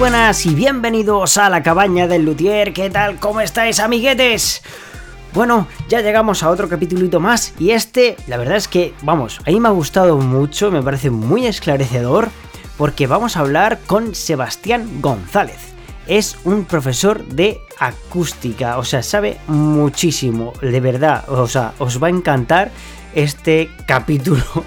buenas y bienvenidos a la cabaña del Luthier. ¿Qué tal? ¿Cómo estáis, amiguetes? Bueno, ya llegamos a otro capítulito más y este, la verdad es que, vamos, a mí me ha gustado mucho, me parece muy esclarecedor porque vamos a hablar con Sebastián González. Es un profesor de acústica, o sea, sabe muchísimo, de verdad, o sea, os va a encantar este capítulo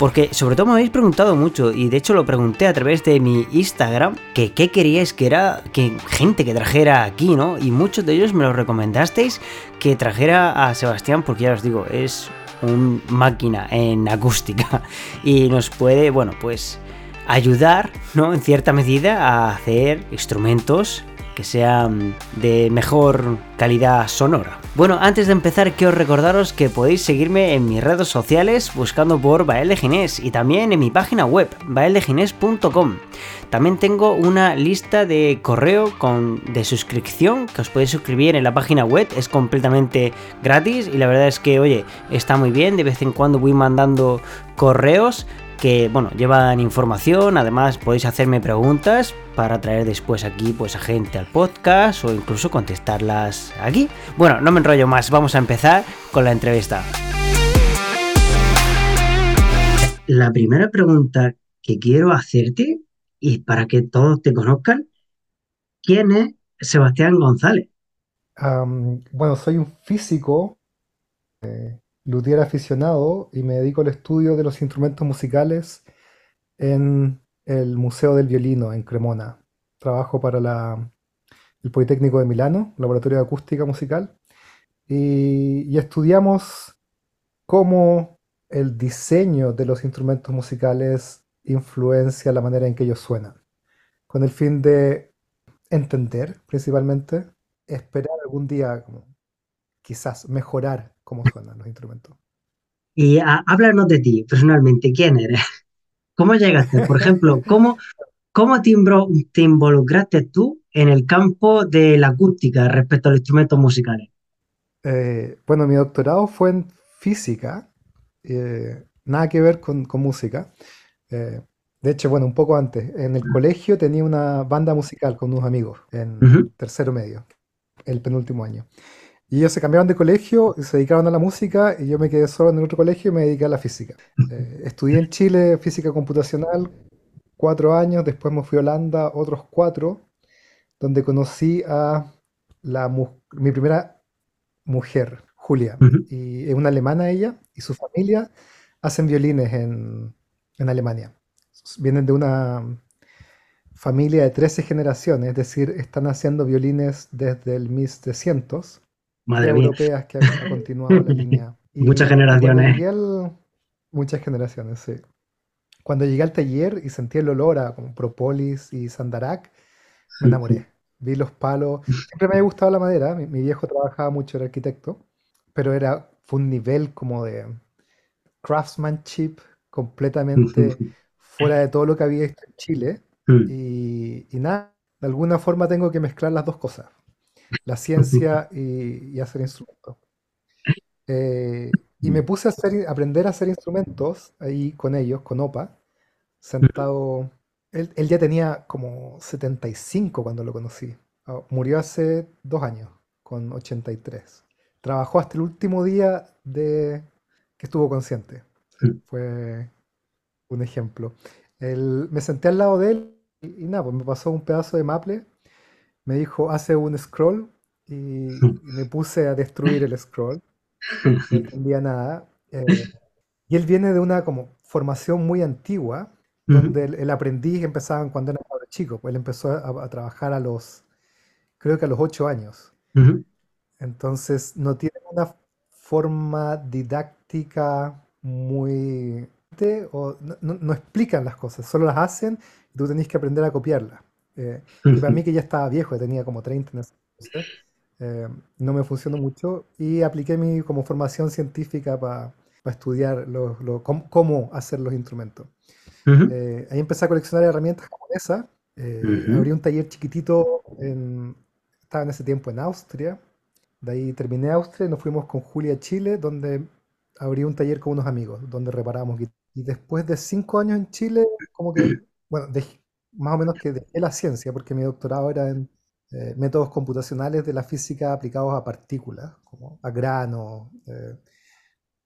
porque sobre todo me habéis preguntado mucho y de hecho lo pregunté a través de mi Instagram que qué queríais que era que gente que trajera aquí, ¿no? Y muchos de ellos me lo recomendasteis que trajera a Sebastián porque ya os digo, es un máquina en acústica y nos puede, bueno, pues ayudar, ¿no? En cierta medida a hacer instrumentos que sean de mejor calidad sonora. Bueno, antes de empezar quiero recordaros que podéis seguirme en mis redes sociales buscando por Bael de Ginés y también en mi página web, baeldegines.com. También tengo una lista de correo con, de suscripción que os podéis suscribir en la página web, es completamente gratis y la verdad es que, oye, está muy bien, de vez en cuando voy mandando correos que bueno, llevan información, además podéis hacerme preguntas para traer después aquí pues a gente al podcast o incluso contestarlas aquí. Bueno, no me enrollo más, vamos a empezar con la entrevista. La primera pregunta que quiero hacerte y para que todos te conozcan, ¿quién es Sebastián González? bueno, soy un físico eh, luthier aficionado y me dedico al estudio de los instrumentos musicales en el Museo del Violino en Cremona. Trabajo para el Politécnico de Milano, Laboratorio de Acústica Musical, y, estudiamos cómo el diseño de los instrumentos musicales influencia la manera en que ellos suenan, con el fin de entender principalmente, esperar algún día quizás mejorar cómo suenan los instrumentos. Y háblanos de ti personalmente, ¿quién eres? ¿Cómo llegaste? Por ejemplo, ¿cómo, cómo te, te involucraste tú en el campo de la acústica respecto a los instrumentos musicales? Eh, bueno, mi doctorado fue en física, eh, nada que ver con, con música. Eh, de hecho, bueno, un poco antes, en el colegio tenía una banda musical con unos amigos en tercero medio, el penúltimo año. Y ellos se cambiaron de colegio y se dedicaron a la música y yo me quedé solo en el otro colegio y me dediqué a la física. Eh, estudié en Chile física computacional cuatro años, después me fui a Holanda otros cuatro, donde conocí a la, mi primera mujer, Julia. Y es una alemana ella y su familia hacen violines en, en Alemania. Vienen de una familia de 13 generaciones, es decir, están haciendo violines desde el 1300 Madre mía. europeas que han continuado la línea. muchas generaciones. muchas generaciones, sí. Cuando llegué al taller y sentí el olor a como propolis y sandarac, me enamoré. Vi los palos. Siempre me había gustado la madera. Mi, viejo trabajaba mucho, era arquitecto, pero era, fue un nivel como de craftsmanship completamente fuera de todo lo que había visto en Chile. Mm. Y, y nada, de alguna forma tengo que mezclar las dos cosas la ciencia y, hacer instrumentos. Eh, y me puse a hacer, aprender a hacer instrumentos ahí con ellos, con OPA, sentado. Él, ya tenía como 75 cuando lo conocí. Ah, murió hace dos años, con 83. Trabajó hasta el último día de que estuvo consciente. Fue un ejemplo. me senté al lado de él y, y nada, pues me pasó un pedazo de maple me dijo, hace un scroll y, me puse a destruir el scroll. No entendía nada. Eh, y él viene de una como formación muy antigua, donde el, aprendiz empezaba cuando era chico, pues él empezó a, trabajar a los, creo que a los ocho años. Entonces no tiene una forma didáctica muy... O no, no, explican las cosas, solo las hacen y tú tenés que aprender a copiarlas. Eh, y para mí que ya estaba viejo, tenía como 30 en eh, no me funcionó mucho y apliqué mi como formación científica para estudiar cómo, hacer los instrumentos. Eh, ahí empecé a coleccionar herramientas japonesas. Abrí un taller chiquitito, en, estaba en ese tiempo en Austria. De ahí terminé Austria y nos fuimos con Julia a Chile, donde abrí un taller con unos amigos, donde reparamos Y después de cinco años en Chile, como que, bueno, dejé, más o menos que dejé la ciencia, porque mi doctorado era en eh, métodos computacionales de la física aplicados a partículas, como a grano, eh,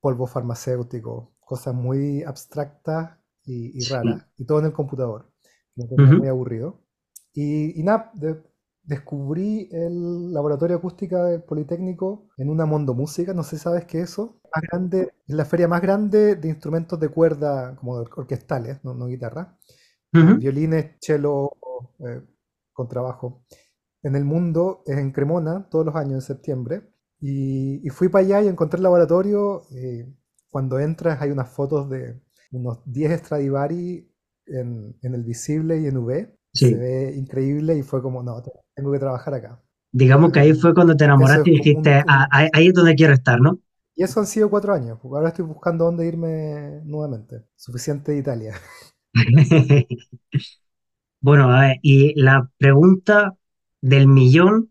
polvo farmacéutico, cosas muy abstractas y, y raras, y todo en el computador. Me tenía Ujú, muy aburrido. Y, y nada, de- descubrí el laboratorio acústica del Politécnico en una Mondo Música, no sé si sabes qué es eso. Más grande, es la feria más grande de instrumentos de cuerda, como or- orquestales, no, no guitarra. Ujú. violines, cello, eh, contrabajo. En el mundo, en Cremona, todos los años en septiembre. Y, y fui para allá y encontré el laboratorio. eh, cuando entras hay unas fotos de unos 10 Stradivari en, en el visible y en V. y se Sí. ve increíble y fue como, no, tengo que trabajar acá. Digamos que ahí fue cuando te enamoraste es y un, dijiste, "Ah, un- ahí ahí es donde quiero estar, ¿no? Y eso han sido cuatro años. porque Ahora estoy buscando dónde irme nuevamente. Suficiente de Italia. Bueno, a ver, y la pregunta del millón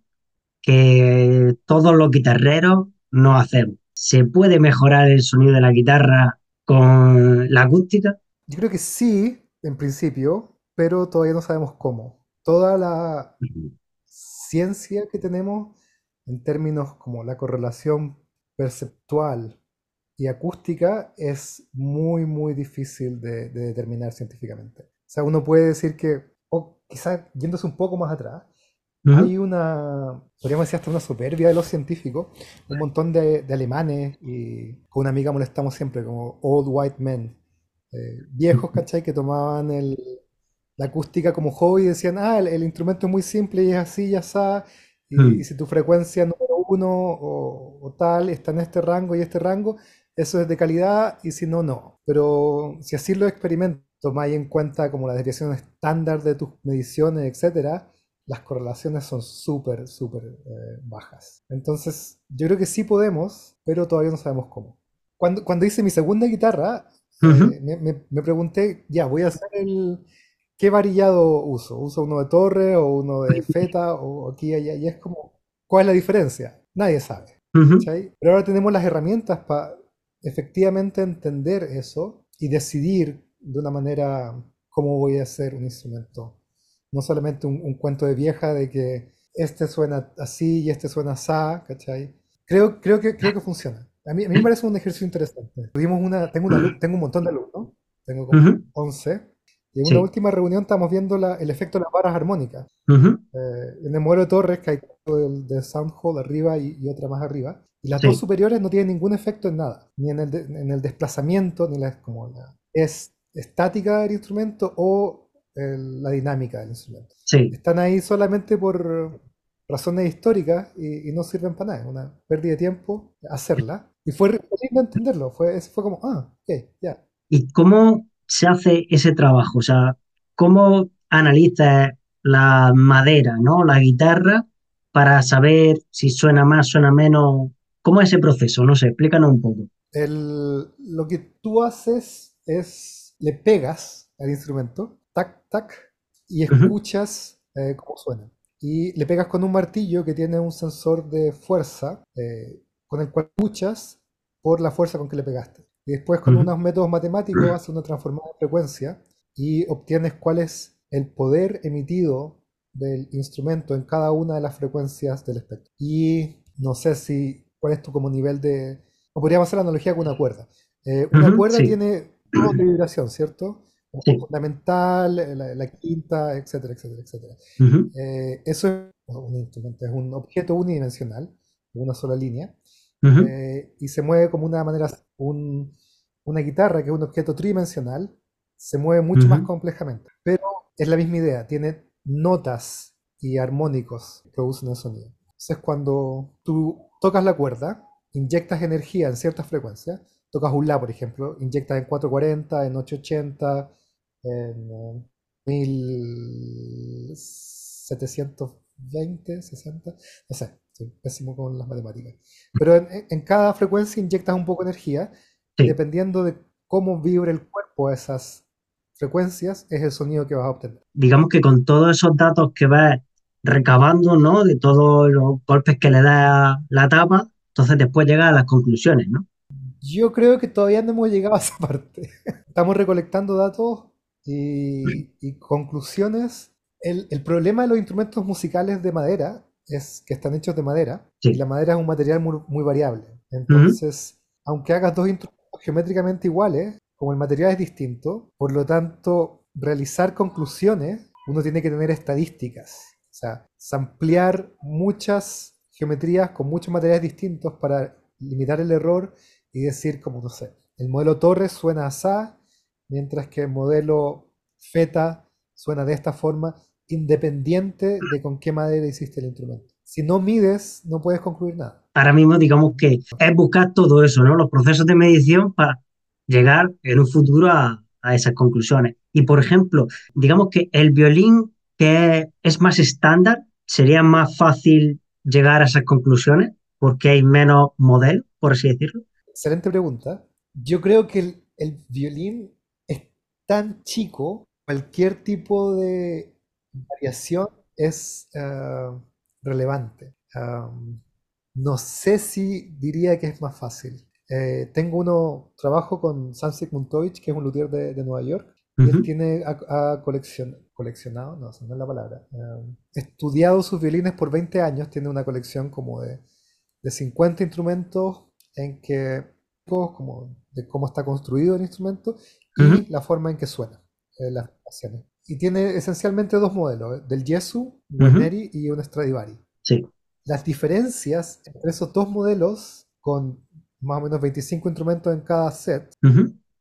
que todos los guitarreros nos hacemos. ¿Se puede mejorar el sonido de la guitarra con la acústica? Yo creo que sí, en principio, pero todavía no sabemos cómo. Toda la ciencia que tenemos en términos como la correlación perceptual y acústica es muy, muy difícil de, de determinar científicamente. O sea, uno puede decir que, o quizás yéndose un poco más atrás, Ujú, hay una, podríamos decir hasta una soberbia de los científicos, un montón de, de alemanes y con una amiga molestamos siempre como old white men, eh, viejos, ¿cachai? Que tomaban el, la acústica como hobby y decían, ah, el, el instrumento es muy simple y es así, ya está, y, y ujú, si tu frecuencia número uno o, o tal está en este rango y este rango, eso es de calidad y si no, no. Pero si así los experimentos tomáis en cuenta como la desviación estándar de tus mediciones, etcétera, las correlaciones son súper, súper eh, bajas. Entonces, yo creo que sí podemos, pero todavía no sabemos cómo. Cuando, cuando hice mi segunda guitarra, eh, me, me- me pregunté, ya, voy a hacer el... ¿Qué varillado uso? ¿Uso uno de torre o uno de feta o aquí y allá? Y es como, ¿cuál es la diferencia? Nadie sabe. Pero ahora tenemos las herramientas para efectivamente entender eso y decidir de una manera cómo voy a hacer un instrumento. No solamente un, un cuento de vieja de que este suena así y este suena así, ¿cachai? Creo, creo que, creo que funciona. A mí, a mí me parece un ejercicio interesante. Tuvimos una, tengo, una, tengo un montón de alumnos, tengo como Ujú, 11, y en una Sí. última reunión estamos viendo la- el efecto de las barras armónicas. Ujú, Eh, en el modelo de Torres, que hay del, del Sound Hall arriba y, y otra más arriba. Y las dos superiores no tienen ningún efecto en nada, ni en el, de- en el desplazamiento, ni la, como la es estática del instrumento o el- la dinámica del instrumento. Sí. Están ahí solamente por razones históricas y, y no sirven para nada. Es una pérdida de tiempo hacerla. Y fue lindo entenderlo. Fue, fue como, ah, ok, ya. ¿Y cómo se hace ese trabajo? O sea, ¿cómo analizas la madera, ¿no? La guitarra para saber si suena más, suena menos. ¿Cómo es ese proceso? No sé, explícanos un poco. El- lo que tú haces es le pegas al instrumento, tac, tac, y escuchas eh, cómo suena. Y le pegas con un martillo que tiene un sensor de fuerza eh, con el cual escuchas por la fuerza con que le pegaste. Y después con unos métodos matemáticos haces una transformada de frecuencia y obtienes cuál es el poder emitido del instrumento en cada una de las frecuencias del espectro. Y no sé si cuál es tu como nivel de o podríamos hacer la analogía con una cuerda. Eh, una ujú, cuerda Sí, tiene tonos de vibración, ¿cierto? Sí. fundamental, eh, la, la quinta, etcétera, etcétera, etcétera. ujú, Eh, eso es un instrumento, es un objeto unidimensional, de una sola línea, ujú, eh, y se mueve como una manera, un- una guitarra, que es un objeto tridimensional, se mueve mucho más complejamente. Pero es la misma idea, tiene notas y armónicos que producen el sonido. Entonces, cuando tú tocas la cuerda, inyectas energía en ciertas frecuencias, tocas un La, por ejemplo, inyectas en 440, en 880, en eh, 1720, 60, no sé, soy pésimo con las matemáticas. Pero en, en cada frecuencia inyectas un poco de energía y dependiendo de cómo vibre el cuerpo a esas frecuencias, es el sonido que vas a obtener. Digamos que con todos esos datos que vas recabando, ¿no? De todos los golpes que le da la tapa, entonces después llegas a las conclusiones, ¿no? Yo creo que todavía no hemos llegado a esa parte. Estamos recolectando datos Y, conclusiones, el, problema de los instrumentos musicales de madera es que están hechos de madera y la madera es un material muy, variable. Entonces, aunque hagas dos instrumentos geométricamente iguales, como el material es distinto, por lo tanto, realizar conclusiones, uno tiene que tener estadísticas. Sea, ampliar muchas geometrías con muchos materiales distintos para limitar el error y decir, como no sé, el modelo Torres suena así, mientras que el modelo Feta suena de esta forma, independiente de con qué madera hiciste el instrumento. Si no mides, no puedes concluir nada. Ahora mismo, digamos que es buscar todo eso, ¿no? Los procesos de medición para llegar en un futuro a, a esas conclusiones. Y por ejemplo, digamos que el violín que es más estándar, sería más fácil llegar a esas conclusiones porque hay menos modelos, por así decirlo. Excelente pregunta. Yo creo que el, el violín es tan chico, cualquier tipo de variación es eh, relevante. no sé si diría que es más fácil. Eh, tengo uno, trabajo con Sam Muntovich, que es un luthier de, Nueva York, y él tiene a, colección, coleccionado, no, esa no es la palabra, estudiado sus violines por 20 años, tiene una colección como de, de 50 instrumentos en que, como de cómo está construido el instrumento y la forma en que suena, eh, las grabaciones. Y tiene esencialmente dos modelos, ¿eh? del Jesu, un Neri y un Stradivari. Sí. Las diferencias entre esos dos modelos, con más o menos 25 instrumentos en cada set,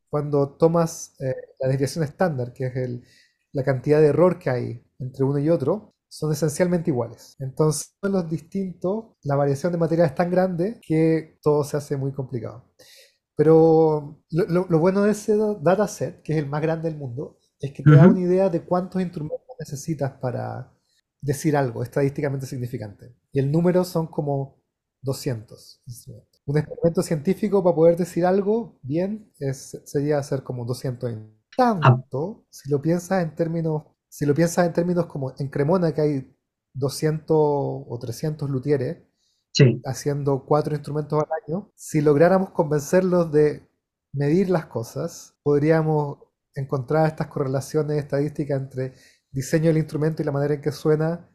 cuando tomas eh, la desviación estándar, que es el, la cantidad de error que hay entre uno y otro, son esencialmente iguales. Entonces, los distintos, la variación de material es tan grande que todo se hace muy complicado. Pero lo, lo bueno de ese dataset, que es el más grande del mundo, es que te da una idea de cuántos instrumentos necesitas para decir algo estadísticamente significante. Y el número son como 200 instrumentos. Un experimento científico para poder decir algo bien es, sería hacer como 200 tanto, si lo piensas en términos, si lo piensas en términos como en Cremona que hay 200 o 300 luthieres haciendo cuatro instrumentos al año, si lográramos convencerlos de medir las cosas, podríamos encontrar estas correlaciones estadísticas entre diseño del instrumento y la manera en que suena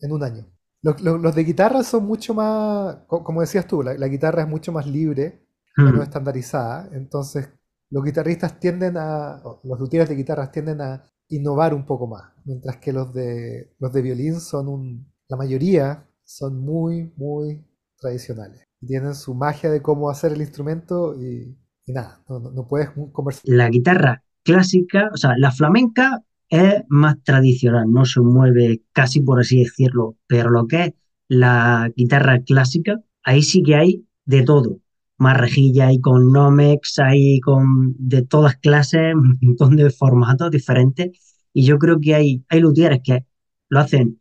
en un año. Los, de guitarra son mucho más, como decías tú, la, guitarra es mucho más libre, menos estandarizada, entonces los guitarristas tienden a, los luthieres de guitarras tienden a innovar un poco más, mientras que los de, los de violín son un, la mayoría son muy, muy tradicionales. Tienen su magia de cómo hacer el instrumento y, nada, no, no puedes conversar. La guitarra clásica, o sea, la flamenca es más tradicional, no se mueve casi por así decirlo, pero lo que es la guitarra clásica, ahí sí que hay de todo. Más rejilla, hay con Nomex, hay con de todas clases, un montón de formatos diferentes. Y yo creo que hay, hay luthieres que lo hacen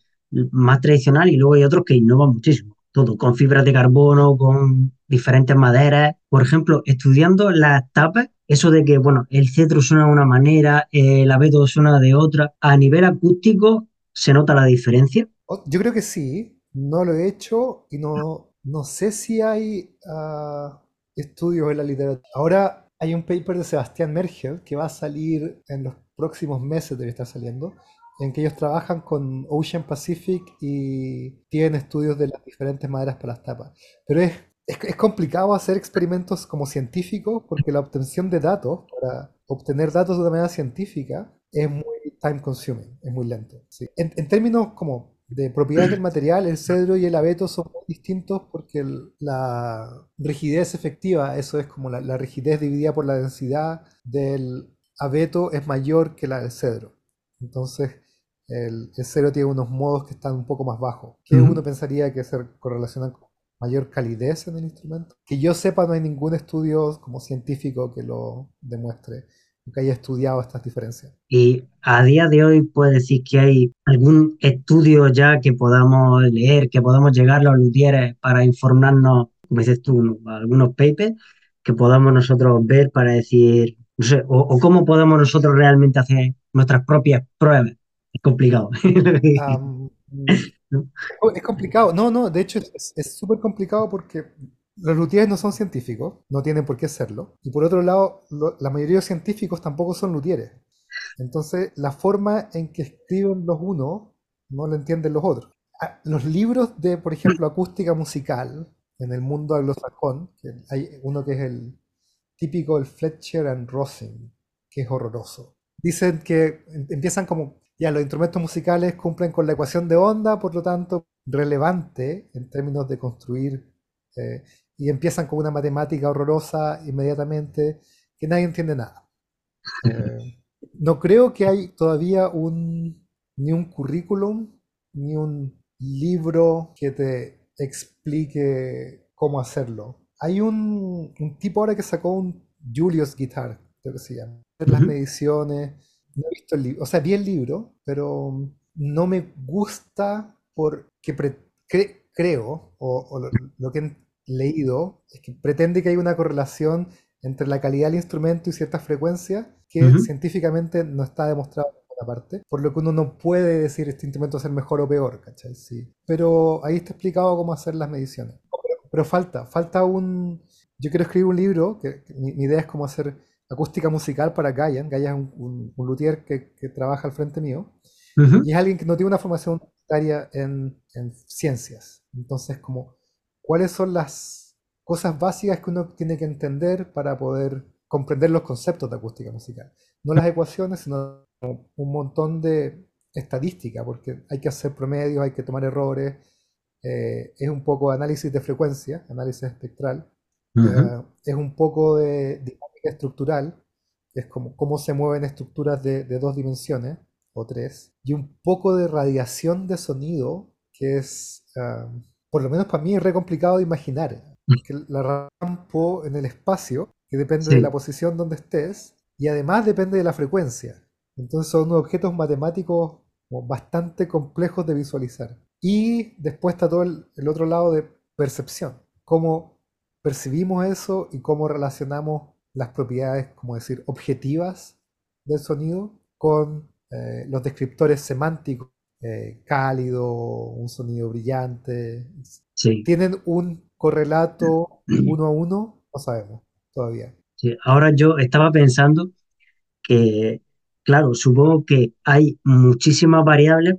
más tradicional y luego hay otros que innovan muchísimo. Todo, con fibras de carbono, con diferentes maderas. Por ejemplo, estudiando las tapas, eso de que, bueno, el cetro suena de una manera, el abeto suena de otra, a nivel acústico, ¿se nota la diferencia? Oh, yo creo que sí, no lo he hecho y no, no sé si hay uh, estudios en la literatura. Ahora hay un paper de Sebastián Mergel que va a salir en los próximos meses, debe estar saliendo, en que ellos trabajan con Ocean Pacific y tienen estudios de las diferentes maderas para las tapas. Pero es es, complicado hacer experimentos como científicos porque la obtención de datos, para obtener datos de una manera científica, es muy time consuming, es muy lento. En, términos como de propiedades del material, el cedro y el abeto son muy distintos porque la rigidez efectiva, eso es como la, rigidez dividida por la densidad del abeto es mayor que la del cedro. Entonces, el, el cedro tiene unos modos que están un poco más bajos, que uno pensaría que se correlacionan con mayor calidez en el instrumento. Que yo sepa, no hay ningún estudio como científico que lo demuestre, que haya estudiado estas diferencias. Y a día de hoy puede decir que hay algún estudio ya que podamos leer, que podamos llegar a los luthieres para informarnos, como dices tú, algunos papers que podamos nosotros ver para decir, no sé, o, cómo podemos nosotros realmente hacer nuestras propias pruebas. Es complicado. Es complicado. No, no, de hecho es súper complicado porque los luthieres no son científicos, no tienen por qué serlo. Y por otro lado, la mayoría de los científicos tampoco son luthieres. Entonces, la forma en que escriben los unos no lo entienden los otros. Ah, los libros de, por ejemplo, acústica musical en el mundo anglosajón, hay uno que es el típico, el Fletcher and Rosin, que es horroroso. Dicen que em, empiezan como, ya los instrumentos musicales cumplen con la ecuación de onda, por lo tanto, relevante en términos de construir, eh, y empiezan con una matemática horrorosa inmediatamente, que nadie entiende nada. Eh, no creo que hay todavía un, ni un currículum, ni un libro que te explique cómo hacerlo. Hay un, tipo ahora que sacó un Julius Guitar, creo que se llama. Las mediciones. No he visto el libro. O sea, vi el libro, pero no me gusta porque creo, o, lo, que he leído, es que pretende que hay una correlación entre la calidad del instrumento y ciertas frecuencias que científicamente no está demostrado en ninguna parte, por lo que uno no puede decir este instrumento es el mejor o peor, ¿cachai? Sí. Pero ahí está explicado cómo hacer las mediciones. Pero, falta, falta un... Yo quiero escribir un libro, que, mi, idea es cómo hacer acústica musical para Gaia. Gaia es un, luthier que, trabaja al frente mío. Y es alguien que no tiene una formación universitaria en, en ciencias. Entonces, como, ¿cuáles son las cosas básicas que uno tiene que entender para poder comprender los conceptos de acústica musical. No las ecuaciones, sino un montón de estadística, porque hay que hacer promedios, hay que tomar errores. Eh, es un poco análisis de frecuencia, análisis espectral. Eh, es un poco de dinámica estructural, que es como cómo se mueven estructuras de, dos dimensiones o tres. Y un poco de radiación de sonido, que es, ah, por lo menos para mí, es re complicado de imaginar. Que la campo en el espacio que depende de la posición donde estés y además depende de la frecuencia. Entonces son objetos matemáticos bastante complejos de visualizar. Y después está todo el, otro lado de percepción, cómo percibimos eso y cómo relacionamos las propiedades, como decir, objetivas del sonido con eh, los descriptores semánticos, eh, cálido, un sonido brillante. ¿Tienen un correlato uno a uno? No sabemos todavía. Sí, ahora yo estaba pensando que, claro, supongo que hay muchísimas variables,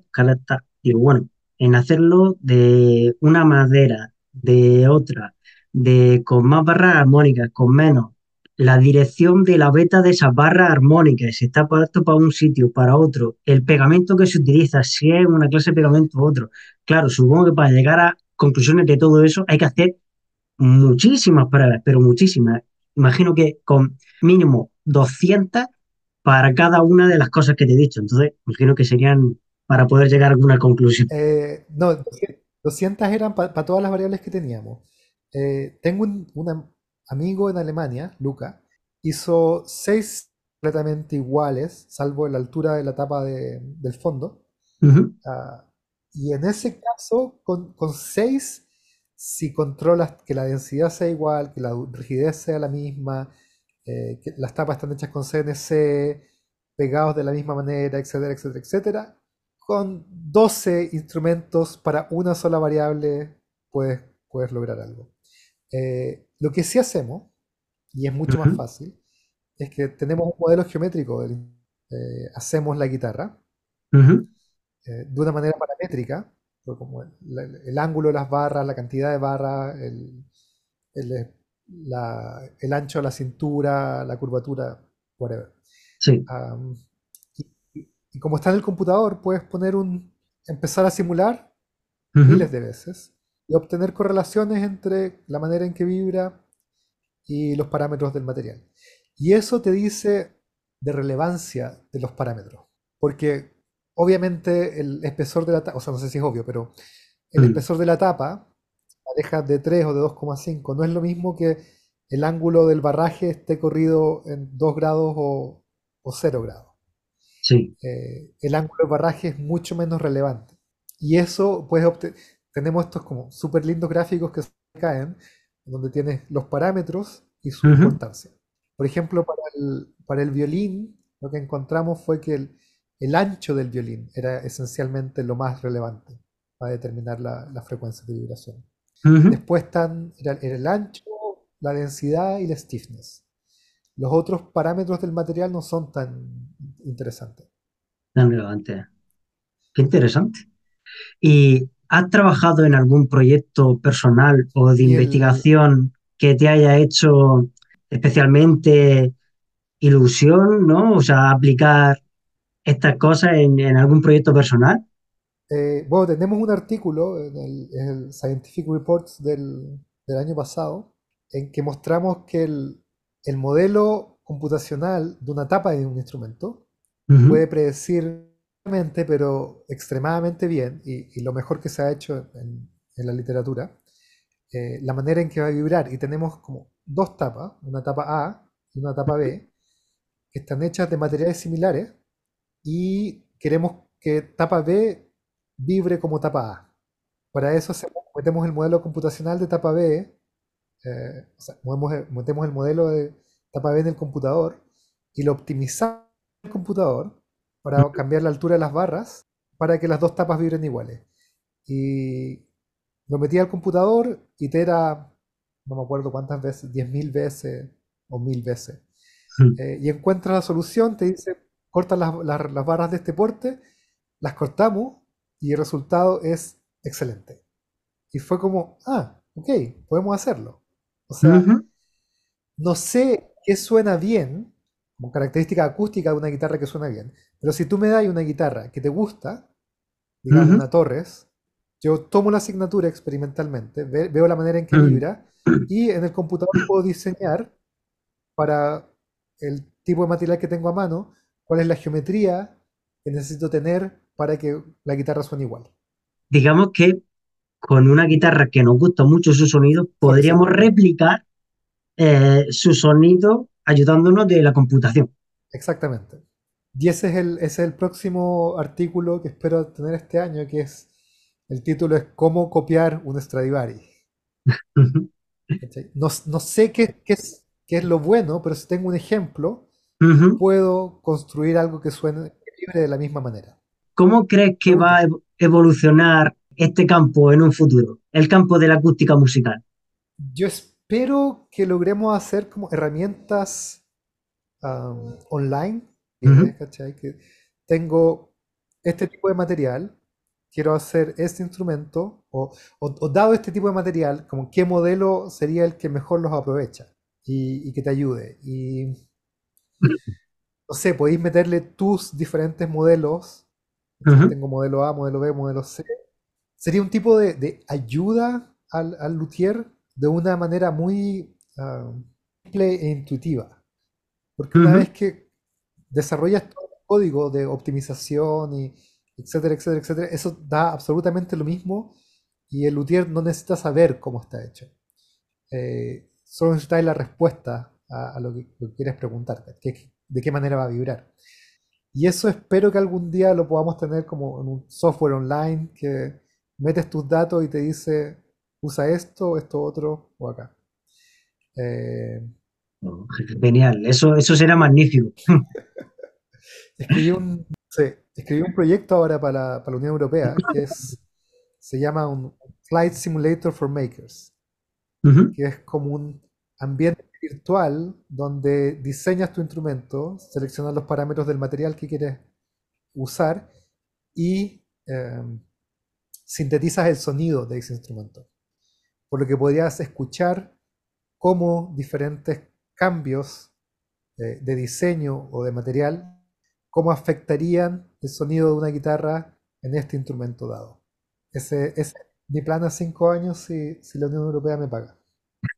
y bueno, en hacerlo de una madera, de otra, de con más barras armónicas, con menos, la dirección de la beta de esas barras armónicas, si está puesto para un sitio, para otro, el pegamento que se utiliza, si es una clase de pegamento u otro. Claro, supongo que para llegar a conclusiones de todo eso hay que hacer muchísimas pruebas, pero muchísimas imagino que con mínimo 200 para cada una de las cosas que te he dicho. Entonces, imagino que serían para poder llegar a alguna conclusión. Eh, no, 200 eran para todas las variables que teníamos. Eh, tengo un, amigo en Alemania, Luca, hizo seis completamente iguales, salvo la altura de la tapa del fondo. Ah, y en ese caso, con, con seis si controlas que la densidad sea igual, que la rigidez sea la misma, eh, que las tapas están hechas con CNC, pegados de la misma manera, etcétera, etcétera, etcétera, con 12 instrumentos para una sola variable puedes, puedes lograr algo. Eh, lo que sí hacemos, y es mucho más fácil, es que tenemos un modelo geométrico, eh, hacemos la guitarra. De una manera paramétrica, como el, ángulo de las barras, la cantidad de barras, el, el, ancho de la cintura, la curvatura, whatever. Sí. y, como está en el computador, puedes poner un, empezar a simular miles de veces y obtener correlaciones entre la manera en que vibra y los parámetros del material. Y eso te dice de relevancia de los parámetros. Porque Obviamente el espesor de la tapa, o sea, no sé si es obvio, pero el mm. espesor de la tapa, pareja de 3 o de 2,5, no es lo mismo que el ángulo del barraje esté corrido en 2 grados o, 0 grados. Sí. Eh, el ángulo del barraje es mucho menos relevante. Y eso, pues, tenemos estos como súper lindos gráficos que se caen, donde tienes los parámetros y su importancia. Por ejemplo, para el, para el violín, lo que encontramos fue que el, el ancho del violín era esencialmente lo más relevante para determinar la, frecuencia de vibración. Después están era, el ancho, la densidad y la stiffness. Los otros parámetros del material no son tan interesante. Tan relevante. Qué interesante. ¿Y has trabajado en algún proyecto personal o de investigación que te haya hecho especialmente ilusión, ¿no? O sea, aplicar estas cosas en, en algún proyecto personal. eh, bueno, tenemos un artículo en el, en el Scientific Reports del, del año pasado en que mostramos que el, el modelo computacional de una tapa de un instrumento Ujú, puede predecir, pero extremadamente bien, y, y lo mejor que se ha hecho en, en la literatura, eh, la manera en que va a vibrar. Y tenemos como dos tapas, una tapa A y una tapa B, que están hechas de materiales similares y queremos que tapa B vibre como tapa A. Para eso metemos el modelo computacional de tapa B, eh, o sea, metemos el modelo de tapa B en el computador y lo optimizamos en el computador para cambiar la altura de las barras para que las dos tapas vibren iguales. Y lo metí al computador, itera, no me acuerdo cuántas veces, 10.000 veces o 1000 veces. eh, y encuentra la solución, te dice, corta las, las- las barras de este porte, las cortamos y el resultado es excelente. Y fue como, ah, ok, podemos hacerlo. O sea, no sé qué suena bien, como característica acústica de una guitarra que suena bien, pero si tú me das una guitarra que te gusta, digamos ujú, una Torres, yo tomo la asignatura experimentalmente, ve- veo la manera en que vibra y en el computador puedo diseñar para el tipo de material que tengo a mano, cuál es la geometría que necesito tener para que la guitarra suene igual. Digamos que con una guitarra que nos gusta mucho su sonido, podríamos replicar eh, su sonido ayudándonos de la computación. exactamente. Y ese es el, ese es el próximo artículo que espero tener este año, que es, el título es Cómo copiar un Stradivari. No, no sé qué, qué es, qué es lo bueno, pero si tengo un ejemplo, puedo construir algo que suene que vibre de la misma manera. ¿Cómo crees que va a evo- evolucionar este campo en un futuro? El campo de la acústica musical. Yo espero que logremos hacer como herramientas um, online, libres, Ujú, ¿cachai? Que tengo este tipo de material, quiero hacer este instrumento, o, o- o dado este tipo de material, como qué modelo sería el que mejor los aprovecha y, y que te ayude. Y no sé, podéis meterle tus diferentes modelos. ¿cachai? ujú. Tengo modelo A, modelo B, modelo C. Sería un tipo de, de ayuda al, al luthier de una manera muy ah, simple e intuitiva. Porque una vez que desarrollas todo el código de optimización y etcétera, etcétera, etcétera, eso da absolutamente lo mismo y el luthier no necesita saber cómo está hecho. Eh, solo necesitas la respuesta a, a lo que, lo que quieres preguntarte, que- de qué manera va a vibrar. Y eso espero que algún día lo podamos tener como en un software online que metes tus datos y te dice usa esto, esto otro o acá. Eh, Genial, eso, eso será magnífico. escribí un, sí, escribí un proyecto ahora para la, para la Unión Europea que es, se llama un Flight Simulator for Makers, que es como un ambiente virtual donde diseñas tu instrumento, seleccionas los parámetros del material que quieres usar y em, sintetizas el sonido de ese instrumento. Por lo que podrías escuchar cómo diferentes cambios eh, de diseño o de material, cómo afectarían el sonido de una guitarra en este instrumento dado. Ese es mi plan a cinco años si, si la Unión Europea me paga.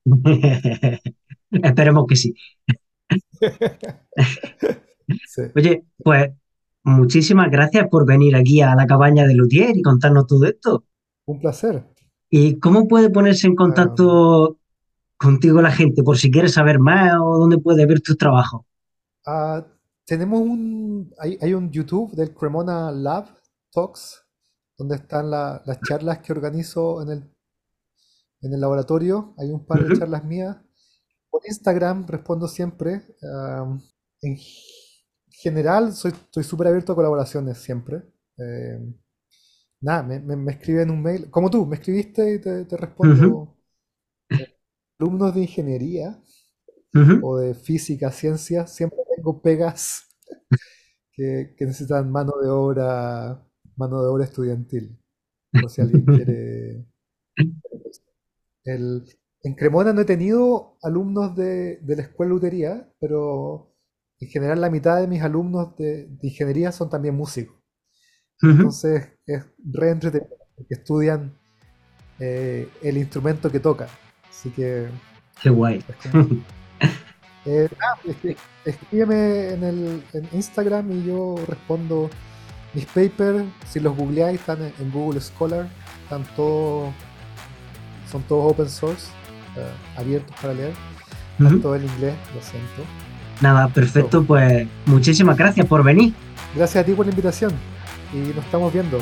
Esperemos que sí. Sí, Oye, pues muchísimas gracias por venir aquí a la cabaña de Luthier y contarnos todo esto. un placer. ¿Y cómo puede ponerse en contacto contigo la gente por si quiere saber más o dónde puede ver tus trabajos? ah, tenemos un, hay, hay un YouTube del Cremona Lab Talks, donde están la- las charlas que organizo en el, en el laboratorio. Hay un par de charlas mías. Por Instagram respondo siempre. en general, soy, estoy súper abierto a colaboraciones siempre. Eh, nada, me, me, me escriben un mail, como tú, me escribiste y te, te respondo. Alumnos de ingeniería o de física, ciencia, siempre tengo pegas que, que necesitan mano de obra, mano de obra estudiantil. Por si alguien quiere. El, en Cremona no he tenido alumnos de, de la escuela de lutería, pero en general la mitad de mis alumnos de, de ingeniería son también músicos. Entonces es re entretenido, porque estudian eh, el instrumento que tocan. Así que Qué guay. es Eh, ah, es- escríbeme en el en Instagram y yo respondo mis papers. Si los googleáis, están en, en Google Scholar. Están todos, son todos open source, eh, abiertos para leer. Están Ujú. todo en inglés, lo siento. Nada, perfecto, pues muchísimas gracias por venir. Gracias a ti por la invitación y nos estamos viendo.